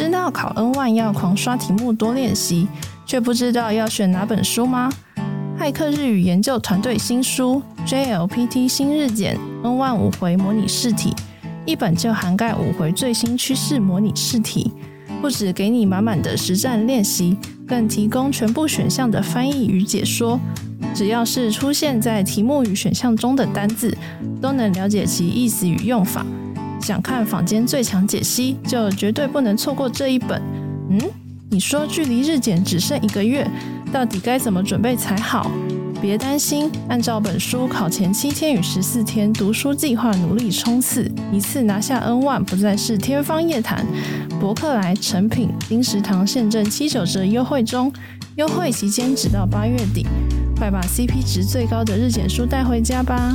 知道考 N 万要狂刷题目多练习，却不知道要选哪本书吗？骇客日语研究团队新书《JLPT 新日检 N 万五回模拟试题》，一本就涵盖五回最新趋势模拟试题，不止给你满满的实战练习，更提供全部选项的翻译与解说。只要是出现在题目与选项中的单字，都能了解其意思与用法。想看坊间最强解析，就绝对不能错过这一本。嗯，你说距离日检只剩一个月，到底该怎么准备才好？别担心，按照本书考前七天与十四天读书计划努力冲刺，一次拿下 N 万不再是天方夜谭。博客来、成品、丁食堂现正七九折优惠中，优惠期间直到八月底，快把 CP 值最高的日检书带回家吧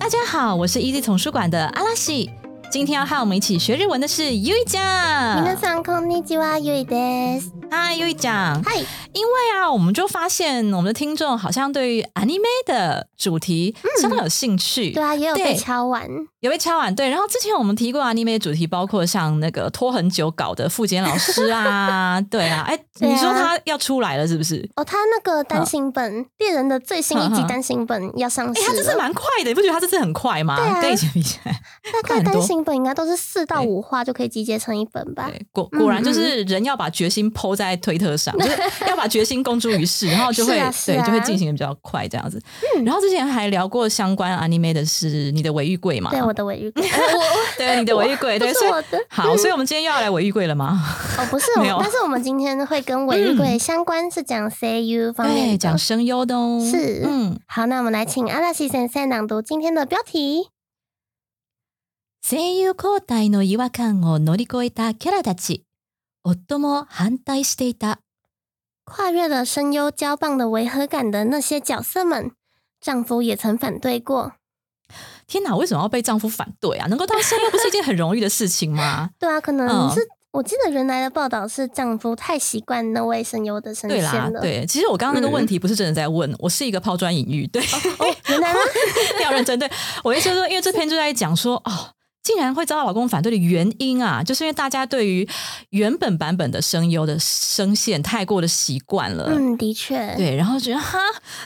大家好，我是 Easy 丛书馆的阿拉西。今天要和我们一起学日文的是优一酱。皆さんこんにちは、ゆいです。 嗨，优一讲。嗨，因为啊，我们就发现我们的听众好像对于 anime 的主题相当有兴趣。对啊，也有被敲完。有被敲完对，然后之前我们提过 anime 的主题，包括像那个拖很久搞的富坚老师啊，对啊，哎，你说他要出来了是不是？哦，他那个单行本《猎人》的最新一集单行本要上哎，市他这次，蛮快的，你不觉得他这次很快吗？对啊。跟以前比起来，大概单行本应该都是四到五话就可以集结成一本吧？对，果嗯果然就是人要把决心抛在推特上，就是要把决心公诸于世，然后就会、是啊是对啊就会进行的比较快这样子。然后之前还聊过相关 anime 的是你的尾玉柜嘛？对，我的尾玉柜，呃我对你的尾玉柜，对，不是所以我的好，所以我们今天又要来尾玉柜了吗？哦，不是，没有但是我们今天会跟尾玉柜相关，是讲 CU 方面对，的。讲声优的哦。是嗯，好，那我们来请阿拉西先生朗读今天的标题。声優交代の違和感を乗り越えたキャラたち、 夫も反対していた。跨越了声优交棒的违和感的那些角色们，丈夫也曾反对过。天哪，为什么要被丈夫反对啊？能够当声优不是一件很容易的事情吗？对啊，可能嗯是、我记得原来的报道是丈夫太习惯那位声优的声对啦线，了。，对，其实我刚刚那个问题不是真的在问，我是一个抛砖引玉，对，哦，原来吗？要认真。对我意思是说，因为这篇就在讲说，哦， 竟然会遭到老公反对的原因啊，就是因为大家对于原本版本的声优的声线太过的习惯了。嗯，的确，对，然后觉得哈，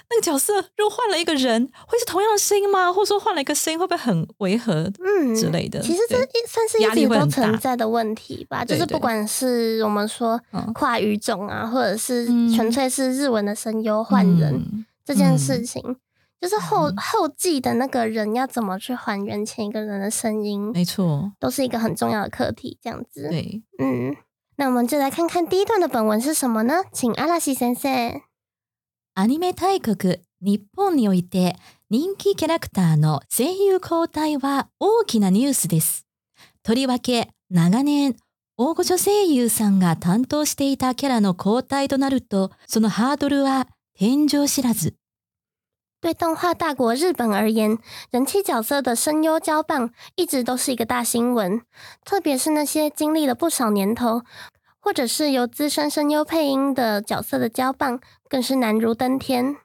那个角色如果换了一个人，会是同样的声音吗？或者说换了一个声音，会不会很违和嗯之类的？其实这一算是压一直都力会存在的问题吧，就是不管是我们说嗯跨语种啊，或者是嗯纯粹是日文的声优换人、嗯这件嗯事情，就是后嗯后继的那个人要怎么去还原前一个人的声音，没错，都是一个很重要的课题。这样子，对。嗯，那我们就来看看第一段的本文是什么呢？请阿拉西先生。アニメ大国日本において人気キャラクターの声優交代は大きなニュースです。とりわけ長年大御所声優さんが担当していたキャラの交代となるとそのハードルは天井知らず。对动画大国日本而言，人气角色的声优交棒一直都是一个大新闻，特别是那些经历了不少年头，或者是由资深声优配音的角色的交棒，更是难如登天。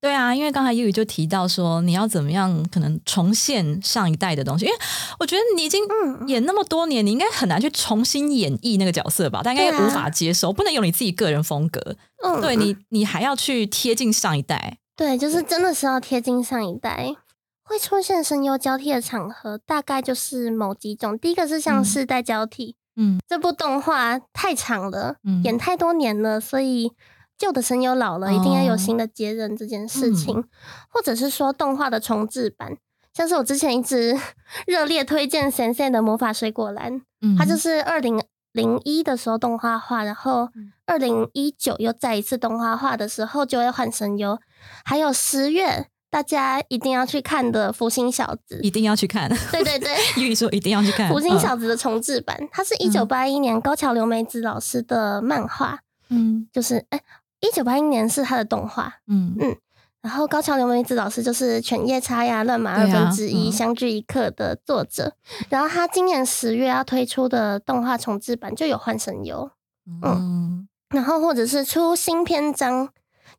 对啊，因为刚才优宇就提到说，你要怎么样可能重现上一代的东西，因为我觉得你已经嗯演那么多年，你应该很难去重新演绎那个角色吧？但应该对啊无法接受，不能有你自己个人风格。嗯，对你，你还要去贴近上一代。对，就是真的是要贴近上一代。会出现声优交替的场合，大概就是某几种。第一个是像嗯。世代交替，嗯。这部动画太长了，嗯。演太多年了，所以旧的声优老了，一定要有哦。新的接任这件事情，或者是说动画的重置版，像是我之前一直 热烈推荐《神仙的魔法水果篮》，嗯它就是二零零一的时候动画化，然后嗯。二零一九又再一次动画化的时候就会换声优，还有十月大家一定要去看的《福星小子一》。定要去看。对对对，玉说一定要去看《福星嗯小子》的重制版，它是一九八一年高桥留美子老师的漫画，嗯就是哎，一九八一年是他的动画。嗯嗯然后高桥留美子老师就是《犬夜叉》呀、《乱马二分之一》嗯相聚一刻的作者。然后他今年十月要推出的动画重制版就有换声优，嗯然后或者是出新篇章，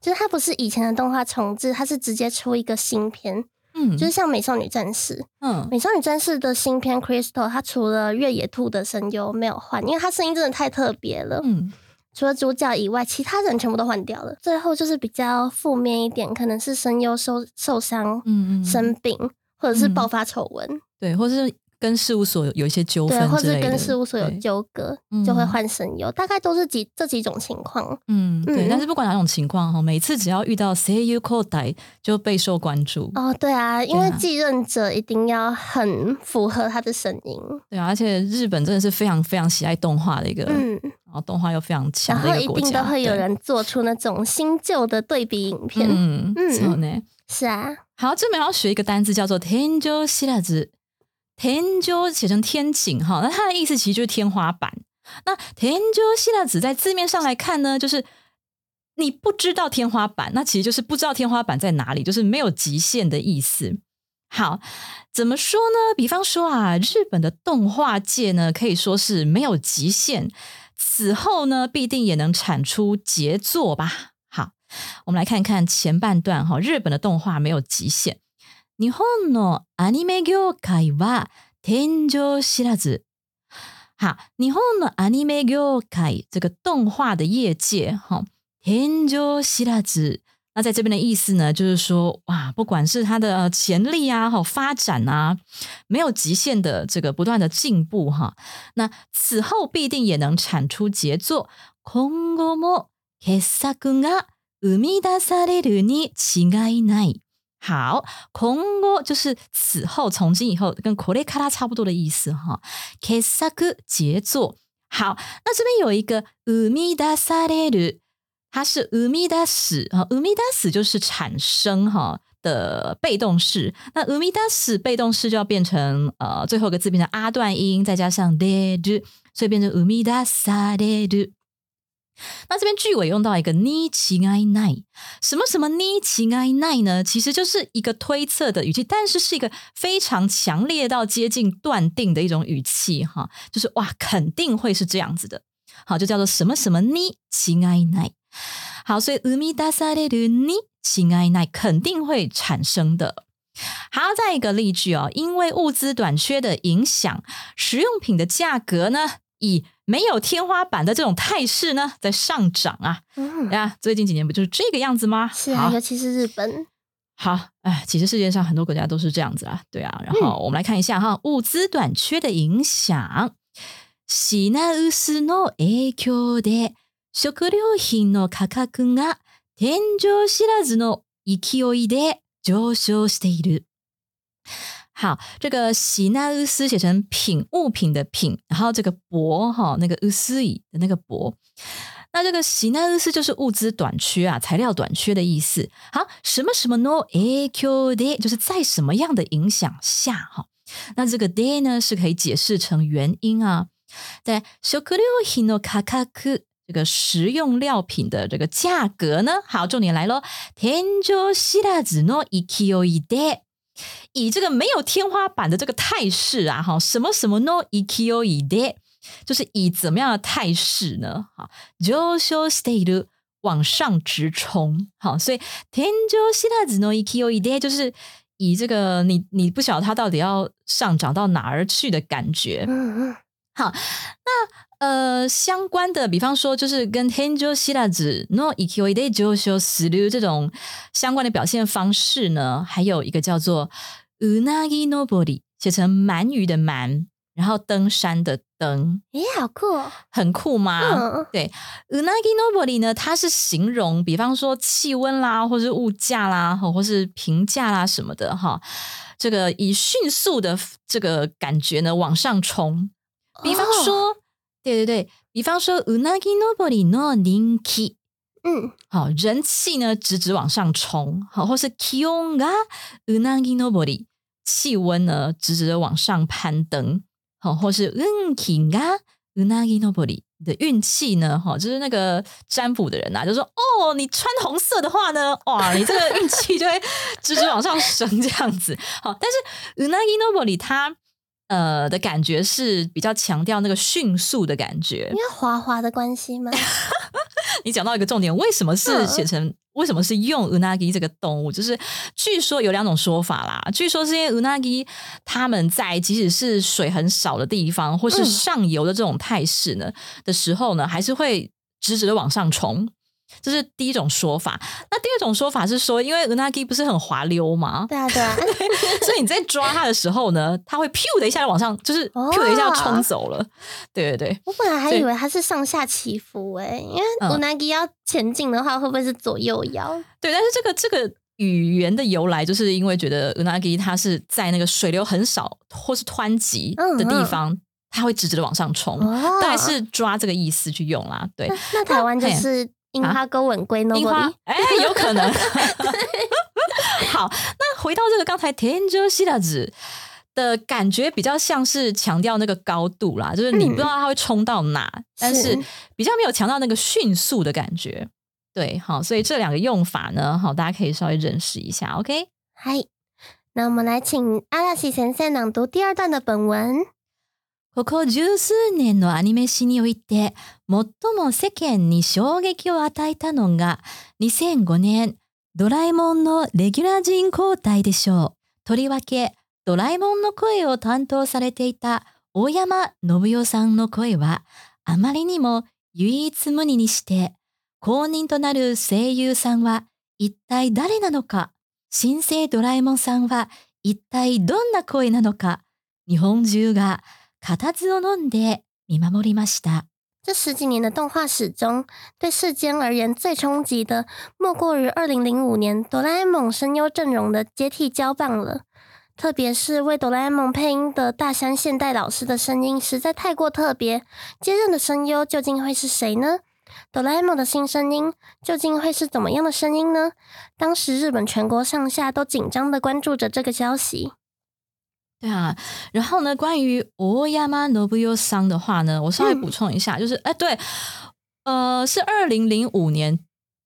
就是它不是以前的动画重置，它是直接出一个新片，嗯，就是像《美少女战士》。嗯美少女战士的新片 Crystal，它除了越野兔的声优没有换，因为它声音真的太特别了。嗯除了主角以外，其他人全部都换掉了。最后就是比较负面一点，可能是声优受受伤、嗯嗯，生病，或者是嗯爆发丑闻，对，或是跟事务所有有一些纠纷对，或之类的是跟事务所有对纠葛，嗯就会换声优。大概都是几这几种情况。嗯，对，嗯但是不管哪种情况哈，每次只要遇到 say you call 代就备受关注。哦，对啊，因为对啊继任者一定要很符合他的声音，对啊，而且日本真的是非常非常喜爱动画的一个，嗯，然后动画又非常然强后一的一个国家，定都会有对人做出那种新旧的对比影片。嗯嗯そうね。是啊，好，这边要学一个单字叫做天井知らず。 天井写成天井哈，那它的意思其实就是天花板。那天井知らず在字面上来看呢，就是你不知道天花板，那其实就是不知道天花板在哪里，就是没有极限的意思。好，怎么说呢？比方说啊，日本的动画界呢，可以说是没有极限，此后呢，必定也能产出杰作吧。好，我们来看看前半段哈，日本的动画没有极限。日本のアニメ業界は天井知らず。好，日本のアニメ業界这个动画的业界哈，天井知らず。那在这边的意思呢，就是说，哇，不管是它的潜力啊、哈发展啊，没有极限的这个不断的进步哈。那此后必定也能产出杰作。今後も傑作が生み出されるに違いない。好，今後就是此后、从今以后，跟これから差不多的意思哈。傑作杰作。好，那这边有一个生み出される。它是生み出す啊，生み出す就是产生哈的被动式，那生み出す被动式就要变成呃最后一个字变成阿段音，再加上れる，所以变成生み出される。 那这边句尾用到一个に違いない，什么什么に違いない呢？其实就是一个推测的语气，但是是一个非常强烈到接近断定的一种语气哈，就是哇，肯定会是这样子的。好，就叫做什么什么に違いない。好，所以生み出されるに違いない肯定会产生的。好，再一个例句哦，因为物资短缺的影响，食用品的价格呢，以 没有天花板的这种态势呢，在上涨啊。嗯，呀，最近几年不就是这个样子吗？是啊，好尤其是日本，好，哎，其实世界上很多国家都是这样子啊，对啊。然嗯后我们来看一下哈，物资短缺的影响。品薄の影響で食料品の価格が天井知らずの勢いで上昇している。 好，这个喜那乌斯写成品物品的品，然后这个薄哈那个乌斯以的那个薄，那这个喜那乌斯就是物资短缺啊，材料短缺的意思。好，什么什么 no a q d 就是在什么样的影响下哈？那这个 day 呢是可以解释成原因啊，在食料品の価格。这个食用料品的这个价格呢？好，重点来喽！天井知らずの勢いで， 以这个没有天花板的这个态势啊，哈，什么什么の勢いで，就是以怎么样的态势呢？好，上昇している，往上直冲。好，所以天井知らずの勢いで，就是以这个你你不晓得它到底要上涨到哪儿去的感觉。嗯嗯，好，那呃，相关的，比方说，就是跟 Tenjo s h i r a z no ikoi de josho s u 这种相关的表现方式呢，还有一个叫做 unagi nobori，写成鳗鱼的鳗，然后登山的登，诶，好酷哦，很酷吗？嗯，对，unagi nobori 呢，它是形容，比方说气温啦，或是物价啦，或或是评价啦什么的哈。这个以迅速的这个感觉呢往上冲，比方说，对对对，比方说 unagi nobori no 人気， 嗯，好，人气呢直直往上冲，好，或是気温がうなぎ登り， 气温呢直直的往上攀登，好，或是運気がうなぎ登り。你的运气呢？哈，就是那个占卜的人呐、就说哦，你穿红色的话呢，哇，你这个运气就会直直往上升这样子。好，但是 Unagi Nobori 它 呃的感觉是比较强调那个迅速的感觉因。为滑滑的关系吗？你讲到一个重点，为什么是嗯写成？为什么是用 unagi 这个动物？就是据说有两种说法啦。据说是因为 unagi 他们在即使是水很少的地方，或是嗯上游的这种态势呢、的时候呢，还是会直直的往上冲。这是第一种说法。那第二种说法是说，因为 unagi 不是很滑溜吗？对啊，对啊 对，所以你在抓它的时候呢，它会 pew 的一下就往上，就是哦 pew 的一下就冲走了。对对对，我本来还以为它是上下起伏诶、因为 unagi 要前进的话，会不会是左右摇？对，但是这个这个语言的由来，就是因为觉得 unagi 它是在那个水流很少或是湍急的地方，它会直直的往上冲，哦大概是抓这个意思去用啦。对那，那台湾就是樱花勾吻龟樱花 nobody，，哎，有可能。好，那回到这个刚才天就西大子的感觉，比较像是强调那个高度啦，就是你不知道它会冲到哪，但是比较没有强调那个迅速的感觉。对，好，所以这两个用法呢，好，大家可以稍微认识一下。OK，嗨，那我们来请阿拉西先生朗读第二段的本文。ここ十数年のアニメ史において最も世間に衝撃を与えたのが2005年ドラえもんのレギュラー陣交代でしょう。とりわけドラえもんの声を担当されていた大山信代さんの声はあまりにも唯一無二にして公認となる声優さんは一体誰なのか？新生ドラえもんさんは一体どんな声なのか？日本中が固唾を飲んで見守りました。这十几年的动画史中，对世间而言最冲击的，莫过于二零零五年哆啦 A 梦声优阵容的接替交棒了。特别是为哆啦 A 梦配音的大山现代老师的声音实在太过特别，接任的声优究竟会是谁呢？哆啦 A 梦的新声音究竟会是怎么样的声音呢？当时日本全国上下都紧张的关注着这个消息。 对啊，然后呢，关于大山信代桑的话呢，我稍微补充一下，就是哎，对，呃，是二零零五年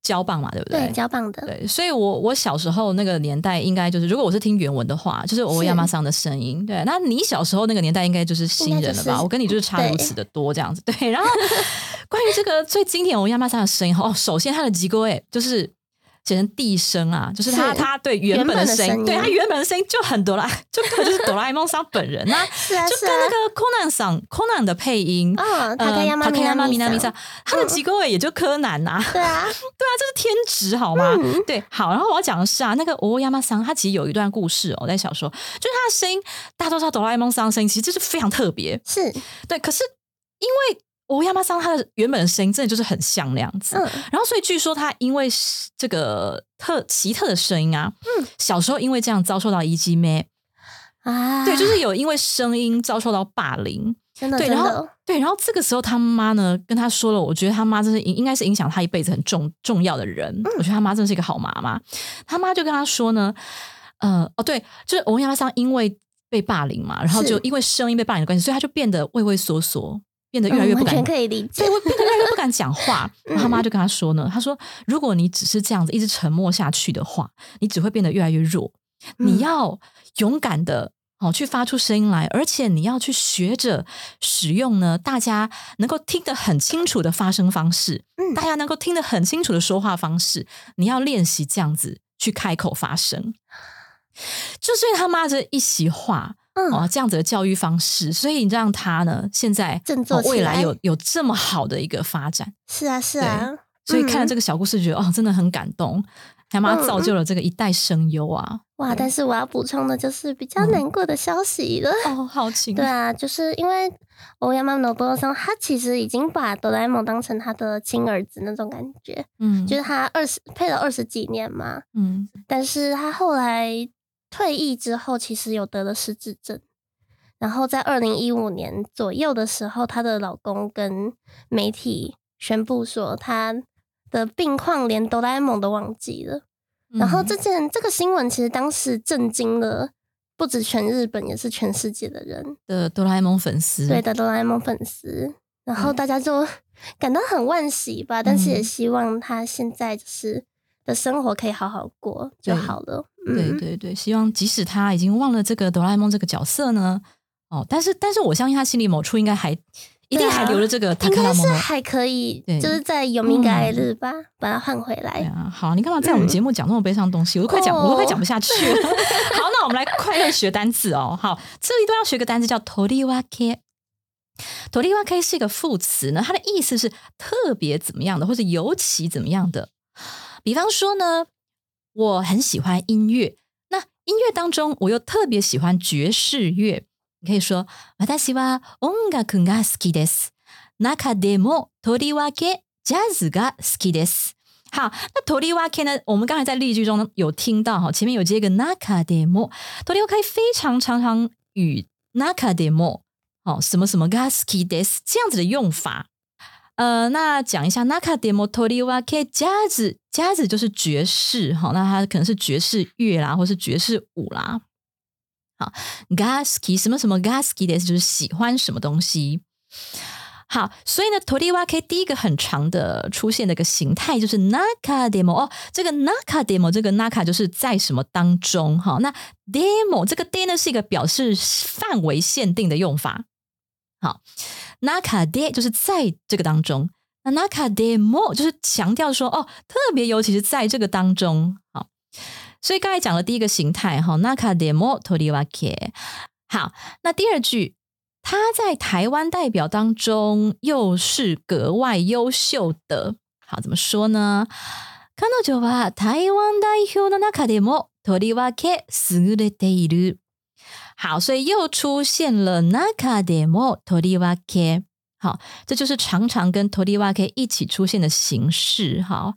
交棒嘛，对不对，对交棒的，对，所以我我小时候那个年代，应该就是如果我是听原文的话，就是欧亚麻桑的声音。对，那你小时候那个年代，应该就是新人了吧？就是我跟你就是差如此的多，这样子。对，然后 关于这个最经典欧亚麻桑的声音，哦，首先它的机构诶，就是。写成地声啊，就是他他对原本的声音，对他原本的声音就很哆啦，就根本就是哆啦 A 梦桑本人呐，就跟那个 Conan 桑 Conan 的配音，嗯，塔卡亚妈塔克亚妈咪娜咪咪娜咪桑，他的机构位也就柯南呐、对啊，对啊，这是天职好吗？对，好。然后我要讲的是啊，那个哦亚麻桑他其实有一段故事哦，在小说，就是他的声音，大家都知道哆啦 A 梦桑的声音其实就是非常特别，是，对。可是因为欧亚麻桑他的原本的声音真的就是很像那样子，嗯，然后所以据说他因为是这个特奇特的声音啊，嗯，小时候因为这样遭受到一击妹，啊，对，就是有因为声音遭受到霸凌，真的，对，然后对，然后这个时候他妈呢跟他说了，我觉得他妈真是应应该是影响他一辈子很重重要的人。我觉得他妈真是一个好妈妈。他妈就跟他说呢，呃，哦对，就是欧亚桑因为被霸凌嘛，然后就因为声音被霸凌的关系，所以他就变得畏畏缩缩，变得越来越不敢嗯可以理解变得越来越不敢讲话。然后他妈嗯就跟他说呢，他说如果你只是这样子一直沉默下去的话，你只会变得越来越弱。你嗯要勇敢的哦去发出声音来，而且你要去学着使用呢大家能够听得很清楚的发声方式，嗯大家能够听得很清楚的说话方式，你要练习这样子去开口发声。就是因为他妈这一席话，嗯，哦，这样子的教育方式，所以让他呢现在振作哦未来来有有这么好的一个发展。是啊，是啊，所以看了嗯这个小故事，觉得、哦，真的很感动。他妈嗯造就了这个一代声优啊！哇！但是我要补充的就是比较嗯难过的消息了。哦，好奇对啊，就是因为欧亚妈诺波桑，他其实已经把哆啦 A 梦当成他的亲儿子那种感觉，嗯，就是他二十配了二十几年嘛，嗯但是他后来退役之后，其实有得了失智症。然后在二零一五年左右的时候，她的老公跟媒体宣布说，她的病况连哆啦 A 梦都忘记了。然后这件这个新闻其实当时震惊了不止全日本，也是全世界的人的哆啦 A 梦粉丝，对的哆啦 A 梦粉丝。然后大家就 感到很惋惜吧，但是也希望他现在就是的生活可以好好过就好了。对对对，希望即使他已经忘了这个哆啦 A 梦这个角色呢，哦，但是但是我相信他心里某处应该还一定还留着这个，应该是还可以，就是在有名改日吧，把它换回来。好，你干嘛在我们节目讲那么悲伤的东西？我都快讲，我都快讲不下去了。好，那我们来快乐学单词哦。好，这一段要学个单词叫 toriwake。toriwake 是一个副词呢，它的意思是特别怎么样的，或者尤其怎么样的。比方说呢。我很喜欢音乐，那音乐当中我又特别喜欢爵士乐。你可以说，私は音楽が好きです。中でもとりわけジャズが好きです。好，那とりわけ呢？我们刚才在例句中有听到哈，前面有接一个中でも，とりわけ非常常常与中でも哦什么什么が好きです这样子的用法。 呃，那讲一下 Naka demo toriwake jazz jazz 就是爵士哈，那它可能是爵士乐啦，或是爵士舞啦。好，gaski 什么什么 gaski 的意思就是喜欢什么东西。好，所以呢，toriwake 第一个很长的出现的一个形态就是 Naka demo 哦，这个 Naka demo 这个 Naka 就是在什么当中哈，那 demo 这个 de 呢是一个表示范围限定的用法。好。naka de 就是在这个当中，那 naka de mo 就是强调说哦，特别尤其是在这个当中，好，所以刚才讲的第一个形态哈，naka de mo toriwake。好，那第二句，他在台湾代表当中又是格外优秀的，好，怎么说呢？彼女は台湾代表の中でもとりわけ優れている。 好，所以又出现了 naka demo toriwake。好，这就是常常跟 toriwake 一起出现的形式。好，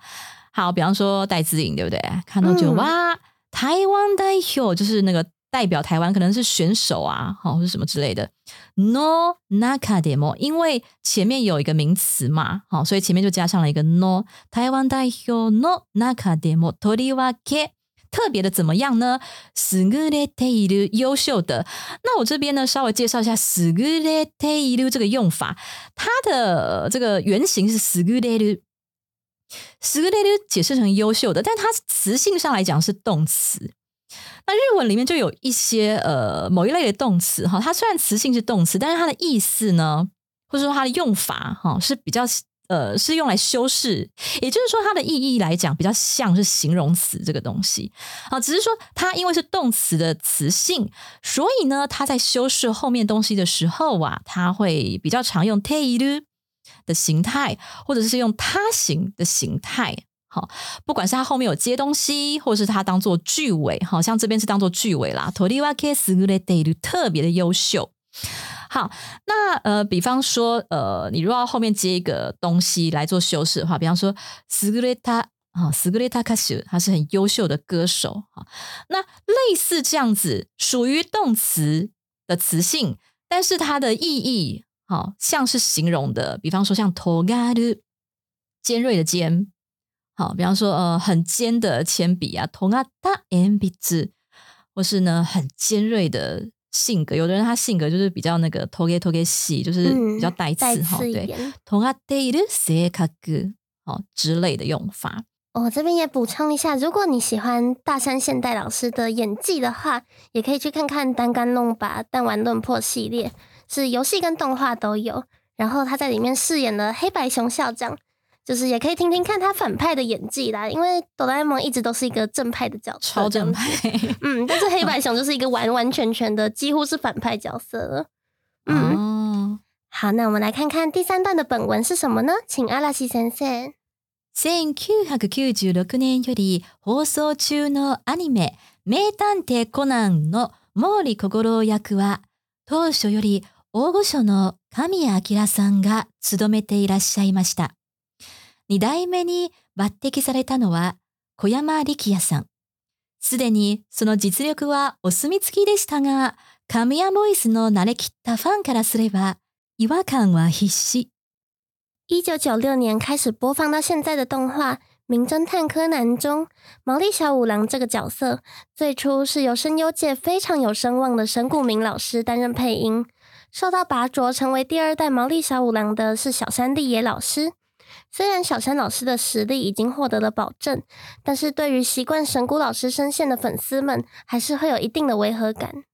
好，比方说戴资颖，对不对？看到就哇，台湾代表就是那个代表台湾，可能是选手啊，好，或者什么之类的。no naka demo，因为前面有一个名词嘛，好，所以前面就加上了一个 no 台湾代表 no naka demo toriwake。特别的怎么样呢？すぐれている优秀的。那我这边呢，稍微介绍一下すぐれている这个用法。它的这个原型是すぐれる，すぐれる解释成优秀的，但它词性上来讲是动词。那日文里面就有一些呃某一类的动词哈，它虽然词性是动词，但是它的意思呢，或者说它的用法哈是比较。 呃，是用来修饰，也就是说，它的意义来讲比较像是形容词这个东西啊，只是说它因为是动词的词性，所以呢，它在修饰后面东西的时候啊，它会比较常用 teiru 的形态，或者是用他形的形态。好，不管是它后面有接东西，或是它当做句尾，好像这边是当做句尾啦。特别的优秀。好，那呃，比方说，呃，你如果要后面接一个东西来做修饰的话，比方说，sugureta 啊，sugureta kasu，他是很优秀的歌手啊。那类似这样子，属于动词的词性，但是它的意义，好像是形容的。比方说，像 togaru，尖锐的尖，好，比方说，呃，很尖的铅笔啊，togata enbitsu，或是呢，很尖锐的。性格，有的人他性格就是比较那个偷给偷给细，就是比较带刺哈，对，同啊对的性格哦之类的用法。我这边也补充一下，如果你喜欢大山现代老师的演技的话，也可以去看看《单干弄把弹丸论破》系列，是游戏跟动画都有。然后他在里面饰演了黑白熊校长。就是也可以听听看他反派的演技啦，因为哆啦 A 梦一直都是一个正派的角色，超正派。嗯，但是黑白熊就是一个完完全全的几乎是反派角色了。嗯，好，那我们来看看第三段的本文是什么呢？请阿拉西先生。千九百九十六年より放送中のアニメ名探偵コナンの毛利小五郎役は当初より大御所の神谷明さんが務めていらっしゃいました。 二代目に抜擢されたのは小山力也さん。すでにその実力はお墨付きでしたが、神谷ボイスの慣れきったファンからすれば違和感は必至。一九九六年开始播放到现在的动画《名侦探柯南》中，毛利小五郎这个角色最初是由声优界非常有声望的神谷明老师担任配音。受到拔擢成为第二代毛利小五郎的是小山利野老师。虽然小山老师的实力已经获得了保证，但是对于习惯神谷老师声线的粉丝们，还是会有一定的违和感。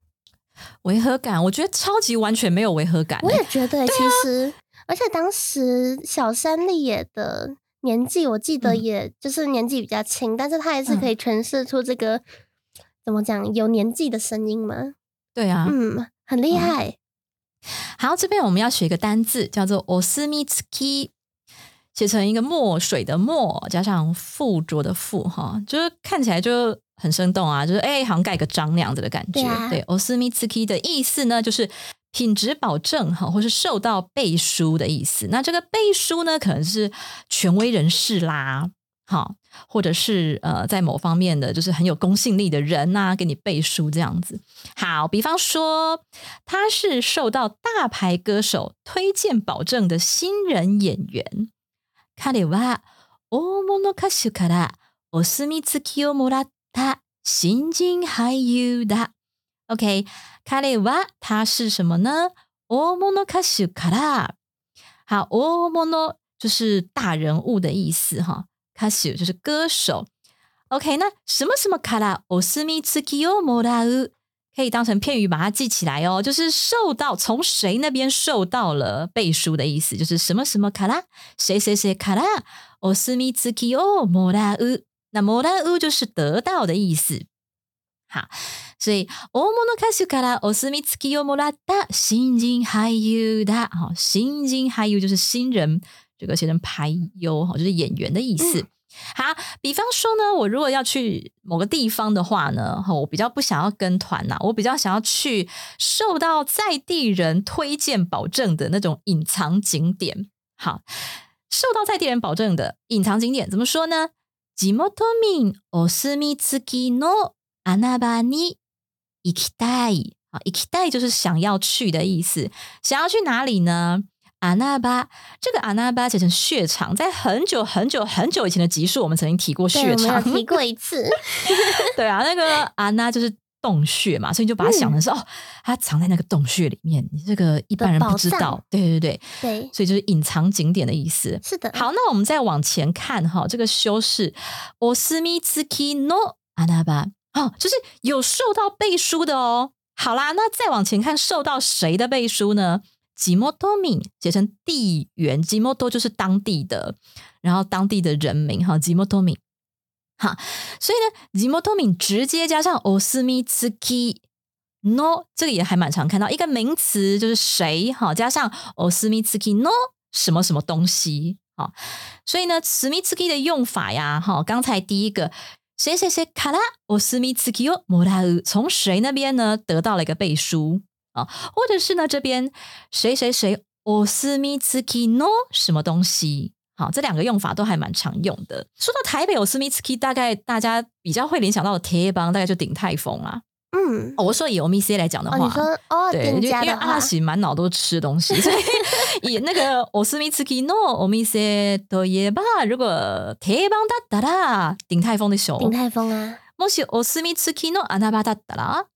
违和感，我觉得超级完全没有违和感欸。我也觉得，其实，而且当时小山丽也的年纪，我记得嗯也就是年纪比较轻，但是他还是可以诠释出这个、怎么讲有年纪的声音吗。对啊，嗯，很厉害。好，这边我们要学一个单字，叫做 osmitsuki，写成一个墨水的墨，加上附着的附，哈，就是看起来就很生动啊，就是哎，好像盖个章那样子的感觉。对啊对，osmitsuki 的意思呢，就是品质保证哈，或是受到背书的意思。那这个背书呢，可能是权威人士啦。好，或者是呃，在某方面的就是很有公信力的人呐、给你背书这样子。好，比方说他是受到大牌歌手推荐保证的新人演员。彼は大物歌手からお墨付きをもらった新人俳優だ。OK，彼は他是什么呢？大物歌手から，好，大物就是大人物的意思哈。歌手就是歌手。OK，那什么什么からお墨付きをもらう，可以当成片语把它记起来哦，就是受到从谁那边受到了背书的意思，就是什么什么から谁谁谁からお墨付きをもらう。那もらう就是得到的意思。好，所以大物歌手からお墨付きをもらった新人俳優だ。好，新人俳優就是新人，这个写成俳優，哈，就是演员的意思。 好，比方说呢，我如果要去某个地方的话呢，哈，我比较不想要跟团呐、我比较想要去受到在地人推荐保证的那种隐藏景点。好，受到在地人保证的隐藏景点怎么说呢？地元民お墨付きの穴場に行きたい。啊，行きたい就是想要去的意思。想要去哪里呢？ 阿那巴，这个阿那巴写成血场，在很久很久很久以前的集数，我们曾经提过对，血场我们有。提过一次。对啊，那个阿那就是洞穴嘛，所以你就把它想成是、哦，它藏在那个洞穴里面，你这个一般人不知道的宝藏。对对对，对，所以就是隐藏景点的意思。是的。好，那我们再往前看哈，这个修饰お墨付きの穴場，哦，就是有受到背书的哦。好啦，那再往前看，受到谁的背书呢？ 地元民写成地缘，地元就是当地的，然后当地的人民哈，地元民。好，所以呢，地元民直接加上お墨付き no，这个也还蛮常看到一个名词，就是谁哈，加上お墨付き no 什么什么东西好，所以呢，墨付き的用法呀，哈，刚才第一个谁谁谁からお墨付きをもらう，从谁那边呢得到了一个背书 啊，或者是呢这边谁谁谁お墨付きの什么东西。好，这两个用法都还蛮常用的。说到台北有斯密斯基，大概大家比较会联想到的铁帮，大概就鼎泰丰啊。嗯，哦，我说以 o m c 来讲的哦，话，你说哦，对，店就因为家的话阿，喜满脑都吃东西，所以以那个お墨付きのお店といえば，如果定番だったら鼎泰丰でしょ鼎泰丰啊，もしお墨付きの穴場だったら，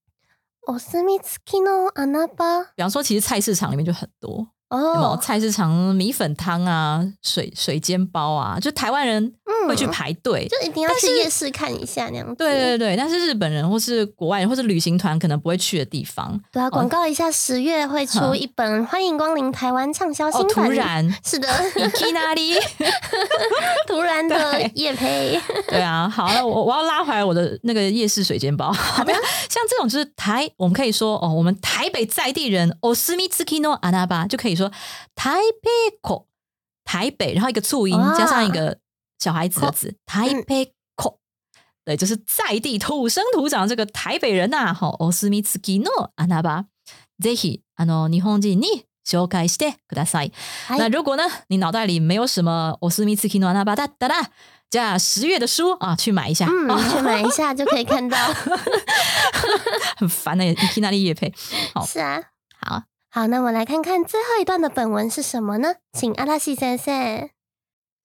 お墨付きの穴場比方说，其实菜市场里面就很多，有没有 哦，菜市场米粉汤啊、水水煎包啊，就台湾人会去嗯排队。就一定要去夜市看一下那样子。对对对，但是日本人或是国外人或是旅行团可能不会去的地方，对啊，广告一下，十月会出一本《欢迎光临台湾畅销哦，突新版》。然是的，いきなり。突然的对夜配，对啊，好了，我我要拉回来我的那个夜市水煎包。好的，像这种就是台，我们可以说哦，我们台北在地人お墨付きの穴場就可以 说台北口，台北，然后一个促音哇加上一个小孩子的字，台北口。对，就是在地土生土长这个台北人呐、好，お墨付きの穴場，ぜひあの日本人に紹介してください。哎那如果呢，你脑袋里没有什么お墨付きの穴場だったら，じゃあ十月的书啊，去买一下。嗯，啊去买一下就可以看到。很烦的、欸，一听那里也配。好是啊，好， 好，那我来看看最后一段的本文是什么呢？请阿拉西先生。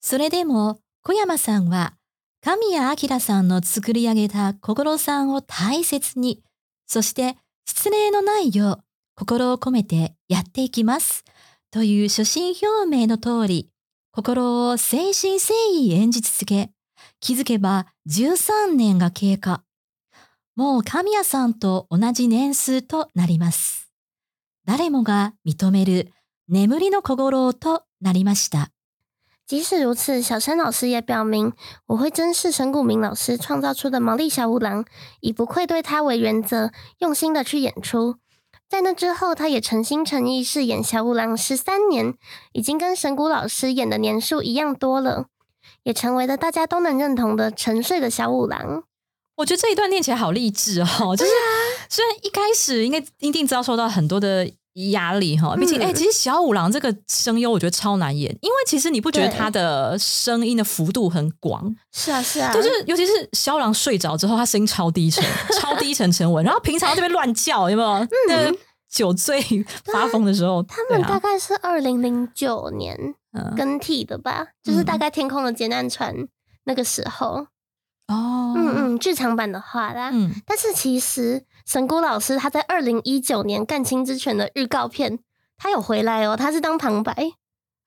それでも小山さんは神谷明さんの作り上げた心さんを大切に、そして失礼のないよう心を込めてやっていきます。という初心表明の通り、心を誠心誠意演じ続け、気づけば13年が経過。もう神谷さんと同じ年数となります。誰もが認める眠りの小五郎となりました。即使如此，小山老师也表明，我会珍视神谷明老师创造出的毛利小五郎，以不愧对他为原则，用心的去演出。在那之后，他也诚心诚意饰演小五郎十三年，已经跟神谷老师演的年数一样多了，也成为了大家都能认同的沉睡的小五郎。我觉得这一段念起来好励志哦，就是 虽然一开始应该一定遭受到很多的压力哈，毕竟哎、嗯其实小五郎这个声优我觉得超难演，因为其实你不觉得他的声音的幅度很广，是啊，是啊，就是尤其是小五郎睡着之后，他声音超低沉，超低沉沉稳，然后平常这边乱叫，有没有？那个酒醉发疯的时候，嗯他们大概是二零零九年嗯。更替的吧，就是大概《天空的劫难船》那个时候。哦，嗯嗯，剧场版的话啦。嗯。但是其实神谷老师他在二零一九年《干青之拳》的预告片，他有回来哦，他是当旁白。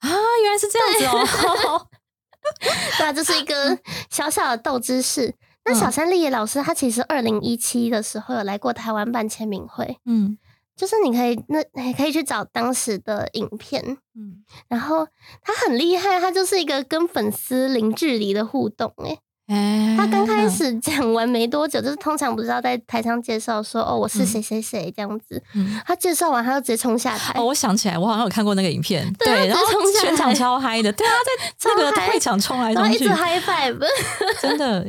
啊，原来是这样子哦，对啊，这是一个小小的斗知识。那小山丽野老师他其实二零一七的时候有来过台湾办签名会，嗯就是你可以那你可以去找当时的影片，嗯，然后他很厉害，他就是一个跟粉丝零距离的互动、他刚开始讲完没多久，就是通常不是要在台上介绍说哦我是嗯谁谁谁这样子，嗯。他介绍完他就直接冲下台，哦，我想起来，我好像有看过那个影片，对他然后全场超嗨的，对啊，在 那个会场冲来冲去一直，high five，真的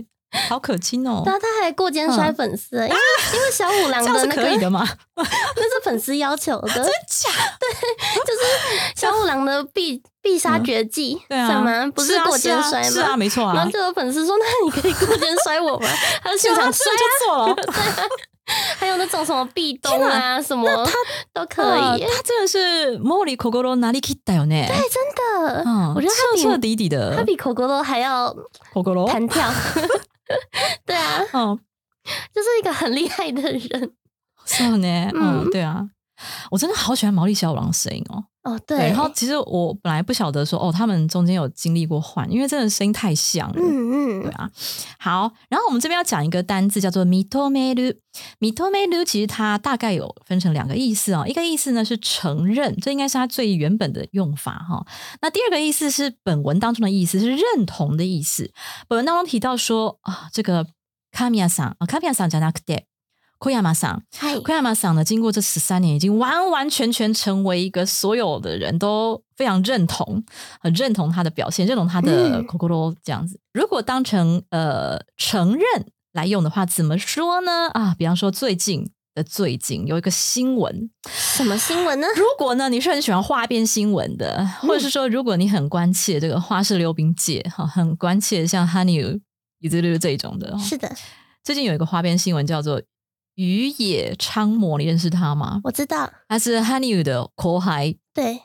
好可亲哦 然。后他还过肩摔粉丝，因为因为小五郎的那个可以的吗？那是粉丝要求的，真假？对就是小五郎的必必杀绝技，对啊，算吗？不是啊过肩摔吗？是啊，是啊没错啊然后。就有粉丝说：“那你可以过肩摔我吗？” 他就现场摔这就做了，还有那种什么壁咚啊，什么都可以。哇他真的是莫里口沟罗哪里 k だよ呢？对，真的，嗯，我觉得他比彻彻底底他的比口锅都还要口沟罗，弹跳。对啊，嗯，就是一个很厉害的人。是呢，嗯，嗯对啊，我真的好喜欢毛利小五郎的声音哦。哦，对，对，然后其实我本来不晓得说哦，他们中间有经历过换，因为真的声音太像了。嗯嗯，对啊，好，然后我们这边要讲一个单字叫做 “mitomeru”。mitomeru 其实它大概有分成两个意思哦，一个意思呢是承认，这应该是它最原本的用法哈、那第二个意思是本文当中的意思是认同的意思。本文当中提到说啊，这个卡米亚桑啊，卡米亚桑じゃなく て。小山桑，嗨，小山桑呢，经过这十三年，已经完完全全成为一个所有的人都非常认同、很认同他的表现，认同他的嗯 kokoro 这样子。如果当成呃承认来用的话，怎么说呢？啊，比方说最近的最近有一个新闻，什么新闻呢？如果呢你是很喜欢花边新闻的，或者是说如果你很关切这个花式溜冰界，哈，很关切像 Honey 伊兹这一种的，哦是的，最近有一个花边新闻叫做宇野昌磨，你认识他吗？我知道，他是 Honey 的口海。对，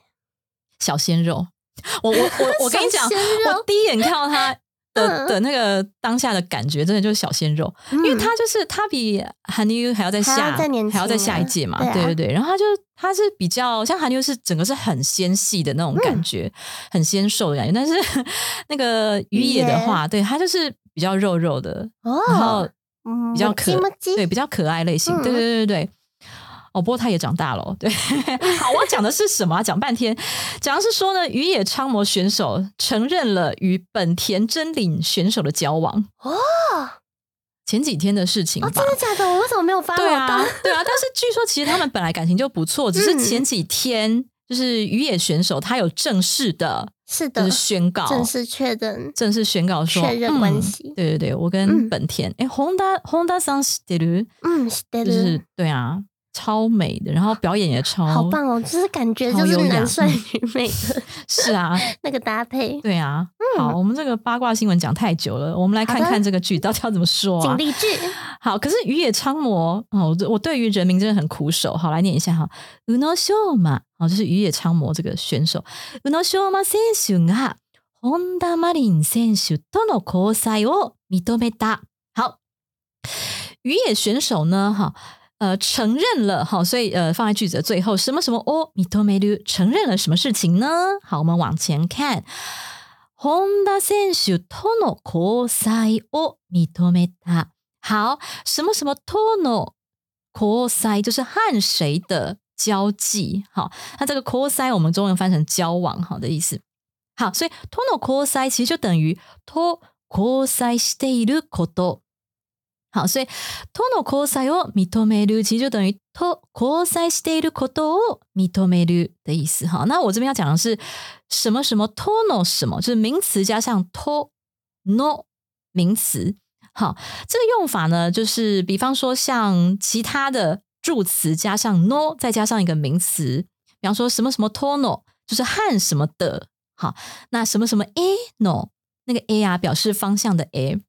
小鲜肉。我我我 我跟你讲，我第一眼看到他的嗯。的那个当下的感觉，真的就是小鲜肉，因为嗯他就是他比韩妞还要再还下还要再下一届嘛，对啊。对对对。然后他就他是比较像韩妞是整个是很纤细的那种感觉，很纤瘦的感觉，但是 那个于野的话，对他就是比较肉肉的，然后哦，嗯比较可对比较可爱类型，嗯对对对对对。哦，不过他也长大了哦，对。好，我讲的是什么啊？讲半天，讲的是说呢，宇野昌磨选手承认了与本田真领选手的交往。哦前几天的事情吧。哦，真的假的？我为什么没有发对啊？，对啊，但是据说其实他们本来感情就不错，只是嗯前几天就是宇野选手他有正式的，是的就是，宣告，正式确认，正式宣告说确认关系。嗯对对对，我跟嗯。本田，哎、Honda 桑 s t e r 嗯，是的，就是对啊，超美的，然后表演也超好棒哦！就是感觉就是超优雅男帅女美的是啊，那个搭配，对啊。好，我们这个八卦新闻讲太久了，我们来看嗯好的看这个剧到底要怎么说啊警？励剧。好，可是羽野昌磨哦，我对我对于人名真的很苦手。好，来念一下哈，Unoshima，好，就是羽野昌磨这个选手，Unoshima 選手が本田真凜選手との交際を認めた。好，羽野选手呢，哈。 呃，承认了哈，所以呃，放在句子的最后，什么什么哦，認める，承认了什么事情呢？好，我们往前看，本田選手との交際を認めた。好，什么什么 tono c o 就是和谁的交际。好，那这个 c o 我们中文翻成交往，好的意思。好，所以 tono c o 其实就等于 to c o していること。 好，所以 tono c o を認める其实就等于 to c o していることを認める的意思。好，那我这边要讲的是什么什么 tono 什么，就是名词加上 to no 名词。好，这个用法呢，就是比方说像其他的助词加上 no，再加上一个名词，比方说什么什么 tono，就是和什么的。好，那什么什么 a no，那个 a 啊表示方向的 a，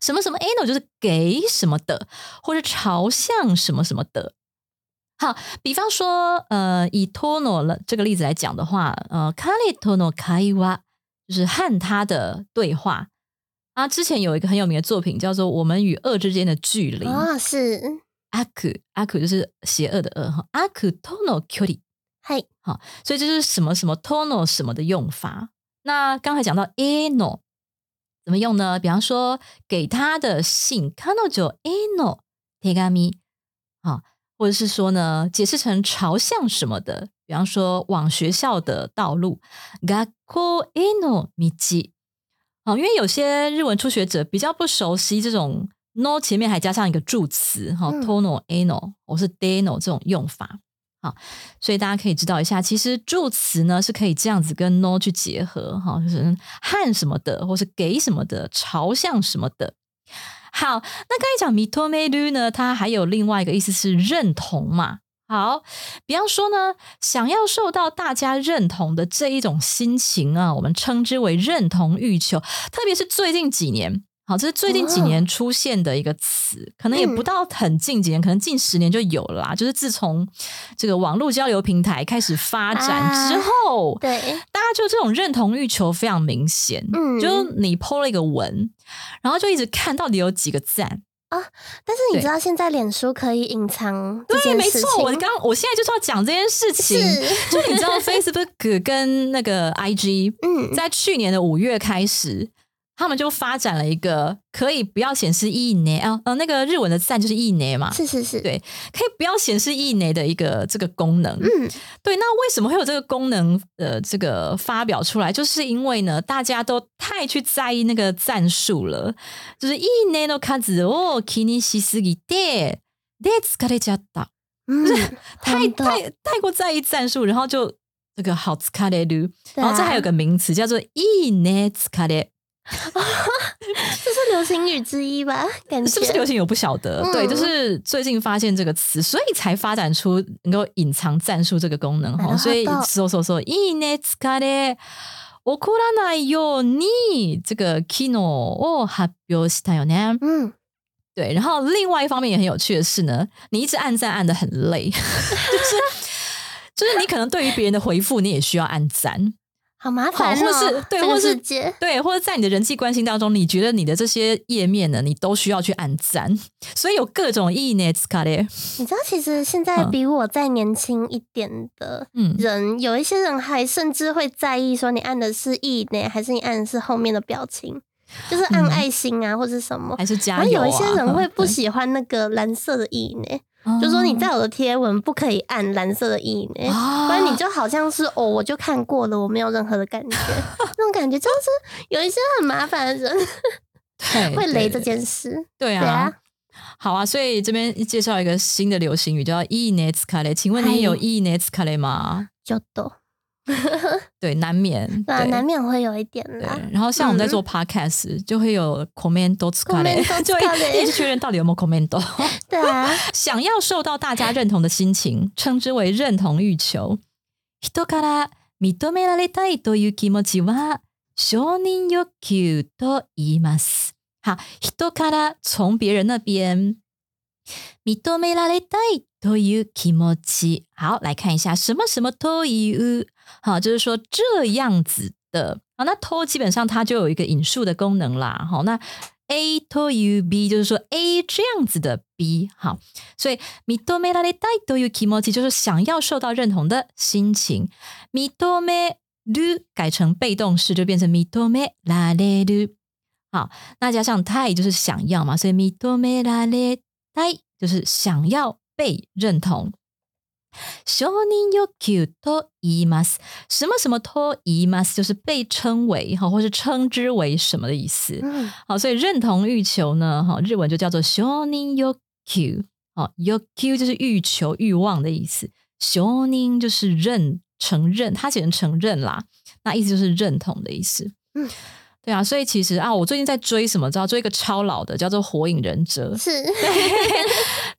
什么什么 a no 就是给什么的，或者朝向什么什么的。好，比方说，呃，以 tono 了这个例子来讲的话，呃，，kali tono kaiwa 就是和他的对话。啊，之前有一个很有名的作品叫做《我们与恶之间的距离》啊，是，阿苦阿苦就是邪恶的恶哈，阿苦 tono cutie 嗨，好，所以这就是什么什么 tono 什么的用法。那刚才讲到 eno 怎么用呢？比方说给他的信 kano jo eno tegami 好，或者是说呢解释成朝向什么的，比方说往学校的道路 gakko eno michi 好，因为有些日文初学者比较不熟悉这种 no 前面还加上一个助词哈、嗯 tono eno 或是 deno 这种用法。好，所以大家可以知道一下，其实助词呢是可以这样子跟 no 去结合哈，就是和什么的，或是给什么的，朝向什么的。好，那刚才讲 m i t o m e 呢，它还有另外一个意思是认同嘛。好，比方说呢，想要受到大家认同的这一种心情啊，我们称之为认同欲求。特别是最近几年，好，这是最近几年出现的一个词，可能也不到很近几年，可能近十年就有了啦。就是自从这个网络交流平台开始发展之后，对，大家就这种认同欲求非常明显。嗯就你 PO 了一个文，然后就一直看到底有几个赞。啊但是你知道现在脸书可以隐藏这对，没错，我情，刚我现在就是要讲这件事情。就你知道 Facebook 跟那个 IG 嗯，在去年的五月开始，他们就发展了一个可以不要显示意内啊呃那个日文的赞就是意内嘛，是是是，对可以不要显示意内的一个这个功能。嗯，对，那为什么会有这个功能？呃，这个发表出来，就是因为呢，大家都太去在意那个赞数了，就是意内の数を気にしすぎて。で疲れちゃった，嗯，太真的太太过在意战术，然后就这个好疲れる，对然后这还有啊个名词叫做いいね疲れ， 这是流行语之一吧？感觉是不是流行？我不晓得。嗯对，就是最近发现这个词，所以才发展出能够隐藏战术这个功能哈。なるほど所以そうそうそういいね疲れ。怒らないように这个機能を発表したよね。嗯，对，然后另外一方面也很有趣的是呢，你一直按赞按的很累，就是就是你可能对于别人的回复，你也需要按赞， 好麻烦好哦，或是对或是。对，或者在你的人际关系当中，你觉得你的这些页面呢，你都需要去按赞，所以有各种意呢，卡列，你知道，其实现在嗯比我再年轻一点的嗯，人，有一些人还甚至会在意说你按的是意呢，还是你按的是后面的表情，就是按嗯爱心啊，或是什么。还是加然后油、啊、有一些人会不喜欢那个蓝色的意呢，哦就说你在我的贴文不可以按蓝色的意呢，哦不然你就好像是哦，我就看过了，我没有任何的感觉，那种感觉就是有一些很麻烦的人对 会雷这件事。对对啊啊。好啊，所以这边介绍一个新的流行语，叫“意呢卡雷”。请问你也有嗨意呢卡雷吗？就都 对，难免，对啊，对难免会有一点对啦。，然后像我们在做 podcast，、就会有 comment 都 comment 就会一直确认到底有没有 comment。对啊，想要受到大家认同的心情，称之为认同欲求。人から認められたいという気持ちは承認欲求と言います。好，人から从别人那边認められたい という気持ち。好，来看一下什么什么という。好，就是说这样子的。好，那 to 基本上它就有一个引述的功能啦。好，那 A to you B 就是说 A 这样子的 B。好，所以認められたいという気持ち就是想要受到认同的心情。認める改成被动式就变成認められる。好，那加上たい就是想要嘛，所以認められたい就是想要 被认同。承認欲求と言います。什么什么と言います，就是被称为哈，或是称之为什么的意思。嗯，好，所以认同欲求呢，哈，日文就叫做承認欲求。哦，欲求就是欲求、欲望的意思。承認就是认、承认，它写成承认啦，那意思就是认同的意思。嗯， 对啊，所以其实啊，我最近在追什么？知道追一个超老的，叫做《火影忍者》。是，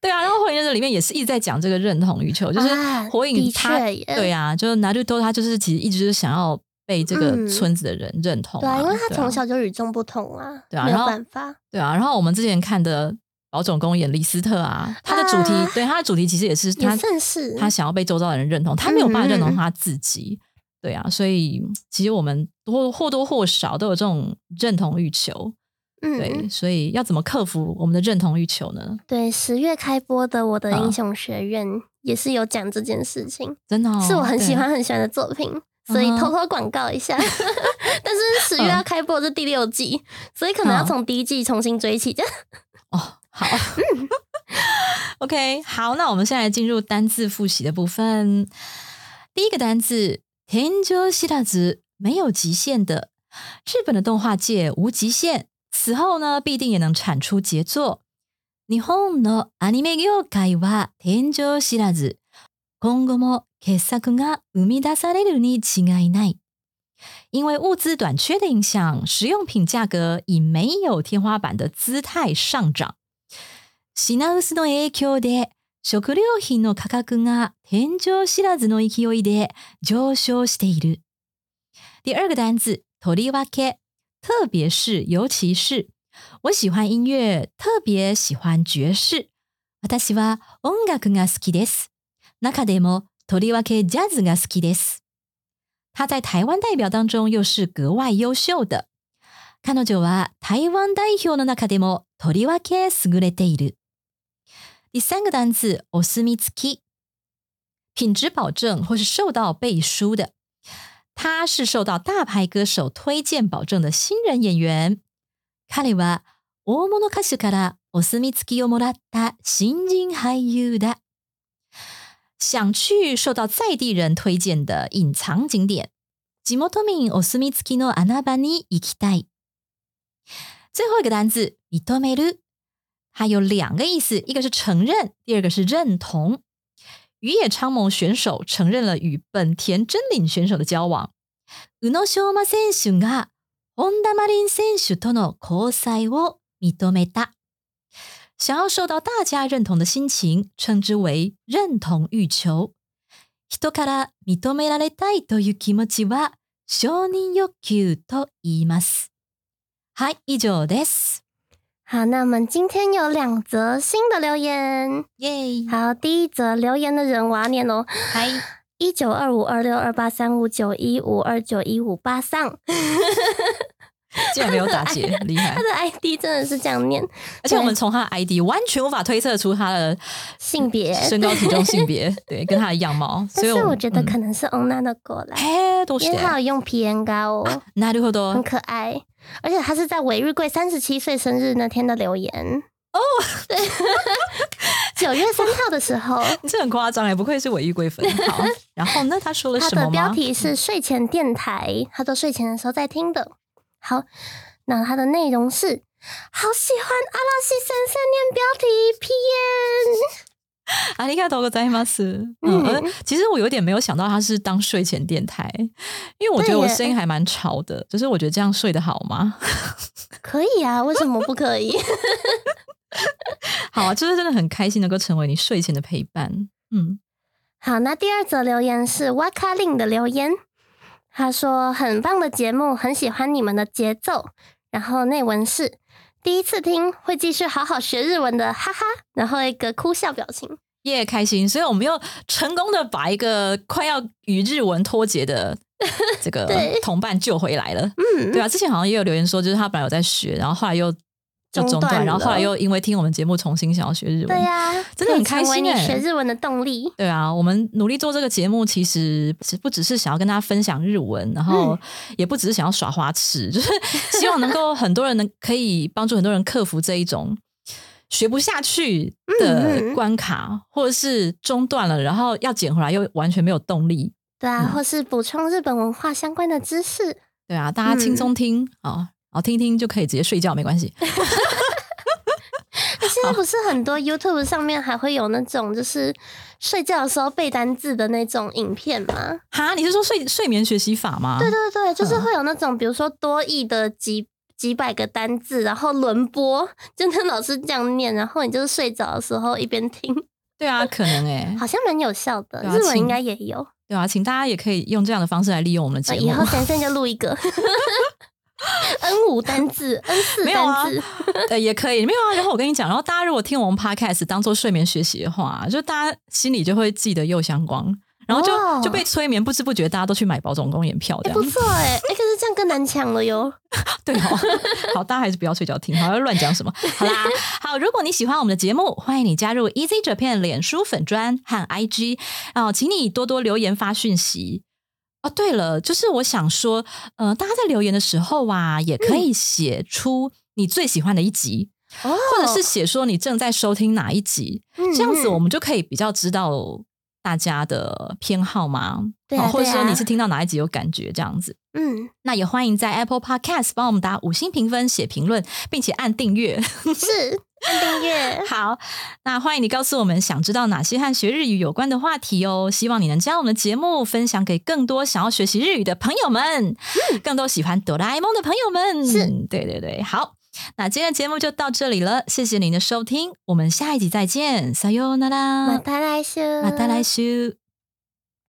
对啊，然后《火影忍者》里面也是一直在讲这个认同欲求，就是啊火影的他对啊，就是拿鲁多他就是其实一直就是想要被这个嗯村子的人认同、对啊，因为他从小就与众不同啊，对啊然法。对啊，然后我们之前看的老总公演李斯特啊，他的主题、啊对他的主题其实也是他也算是他想要被周遭的人认同，他没有办法认同他自己。对啊，所以其实我们多或多或少都有这种认同欲求。嗯对，嗯，所以要怎么克服我们的认同欲求呢？对，十月开播的《我的嗯英雄学院》也是有讲这件事情，真的、哦、是我很喜对欢很喜欢的作品。所以偷偷广告一下，但是十月要开播的是第六季，所以可能要嗯从第一季重新追起。这样哦，好。OK，好，那我们现在进入单字复习的部分。第一个单字“天井知らず”，没有极限的。日本的动画界无极限，此后呢必定也能产出杰作。日本のアニメ業界は天井知らず。今後も傑作が生み出されるに違いない。因为物资短缺的影响，食用品价格以没有天花板的姿态上涨。品薄の影響で 食料品の価格が天井知らずの勢いで上昇している。第二个单字，とりわけ，特别是，尤其是。我喜欢音乐，特别喜欢爵士。私は音楽が好きです。中でもとりわけジャズが好きです。他在台湾代表当中又是格外优秀的。彼女は台湾代表の中でもとりわけ優れている。第三个单词，お墨付き，品质保证或是受到背书的。他是受到大牌歌手推荐保证的新人演员。彼は大物歌手からお墨付きをもらった新人俳優だ。想去受到在地人推荐的隐藏景点。地元民お墨付きの穴場に行きたい。最后一个单字，認める， 它有两个意思，一个是承认，第二个是认同。羽野昌蒙选手承认了与本田真领选手的交往。宇野昌磨選手が本田真凜選手との交際を認めた。想要受到大家认同的心情，称之为认同欲求。人から認められたいという気持ちは承認欲求と言います。はい、以上です。 好，那我们今天有两则新的留言。耶！好，第一则留言的人我要念哦，嗨，一九二五二六二八三五九一五二九一五八上，竟然没有打结，厉害他！的 ID 真的是这样念，而且我们从他的 ID 完全无法推测出他的性别。身高、体重、性别，对，跟他的样貌。但是所以我觉得嗯可能是 Ona 的过来，嘿，どうし因为他て？有用皮炎膏哦，なるほ很ど。可爱， 而且他是在韦日贵三十七岁生日那天的留言哦。对，九月三号的时候，你这很夸张哎，不愧是尾玉贵粉。好，然后呢，他说了他什么吗？的标题是睡前电台，他都睡前的时候在听的。好，那他的内容是好喜欢阿拉西先生念标题 P N。阿里嘎多ございます。嗯，嗯呃其实我有点没有想到它是当睡前电台，因为我觉得我对耶声音还蛮吵的，就是我觉得这样睡得好吗？可以啊，为什么不可以？好啊，就是真的很开心能够成为你睡前的陪伴。嗯，好，那第二则留言是哇卡令的留言，他说很棒的节目，很喜欢你们的节奏。然后内文是 第一次听，会继续好好学日文的，哈哈。然后一个哭笑表情，耶、开心！所以我们又成功的把一个快要与日文脱节的 这个同伴救回来了。嗯，对啊，之前好像也有留言说，就是他本来有在学，然后后来又就中断，然后后来又因为听我们节目重新想要学日文。对呀、真的很开心欸学日文的动力。对啊，我们努力做这个节目，其实不只是想要跟大家分享日文，然后嗯也不只是想要耍花痴，就是希望能够很多人能可以帮助很多人克服这一种学不下去的关卡，或者是中断了，然后要捡回来又完全没有动力。对啊，嗯或是补充日本文化相关的知识。对啊，大家轻松听啊，然后听听就可以直接睡觉，没关系。现在不是很多 YouTube 上面还会有那种就是睡觉的时候背单字的那种影片吗？哈，你是说睡睡眠学习法吗？对对对，就是嗯会有那种比如说多义的几几百个单字，然后轮播，就跟老师这样念，然后你就是睡着的时候一边听，对啊，可能哎、好像蛮有效的。啊日文应该也有，对啊，请大家也可以用这样的方式来利用我们的节目呃以后。先生就录一个 N 五单字，N 四没有啊单字，对，也可以，没有啊。然后我跟你讲，然后大家如果听我们 podcast 当做睡眠学习的话，就大家心里就会记得右相光，然后就、哦就被催眠，不知不觉大家都去买保总公演票，这哎、样、不错哎、哎、可是这样更难抢了哟。对哦。好，大家还是不要睡觉听，好要乱讲什么。好啦，好，如果你喜欢我们的节目，欢迎你加入 Easy Japan 脸书粉专和 IG 哦，请你多多留言发讯息。哦，对了，就是我想说，呃，大家在留言的时候啊，也可以写出你最喜欢的一集，哦，或者是写说你正在收听哪一集，嗯这样子嗯。我们就可以比较知道大家的偏好吗，对或者说你是听到哪一集有感觉这样子。嗯那也欢迎在 Apple Podcast 帮我们打五星评分、写评论，并且按订阅。是按订阅。好，那欢迎你告诉我们想知道哪些和学日语有关的话题哦。希望你能将我们的节目分享给更多想要学习日语的朋友们，更多喜欢哆啦 A 梦的朋友们。是对对对，好。那今天的节目就到这里了，谢谢您的收听，我们下一集再见，さような马ら，达来修，また来週。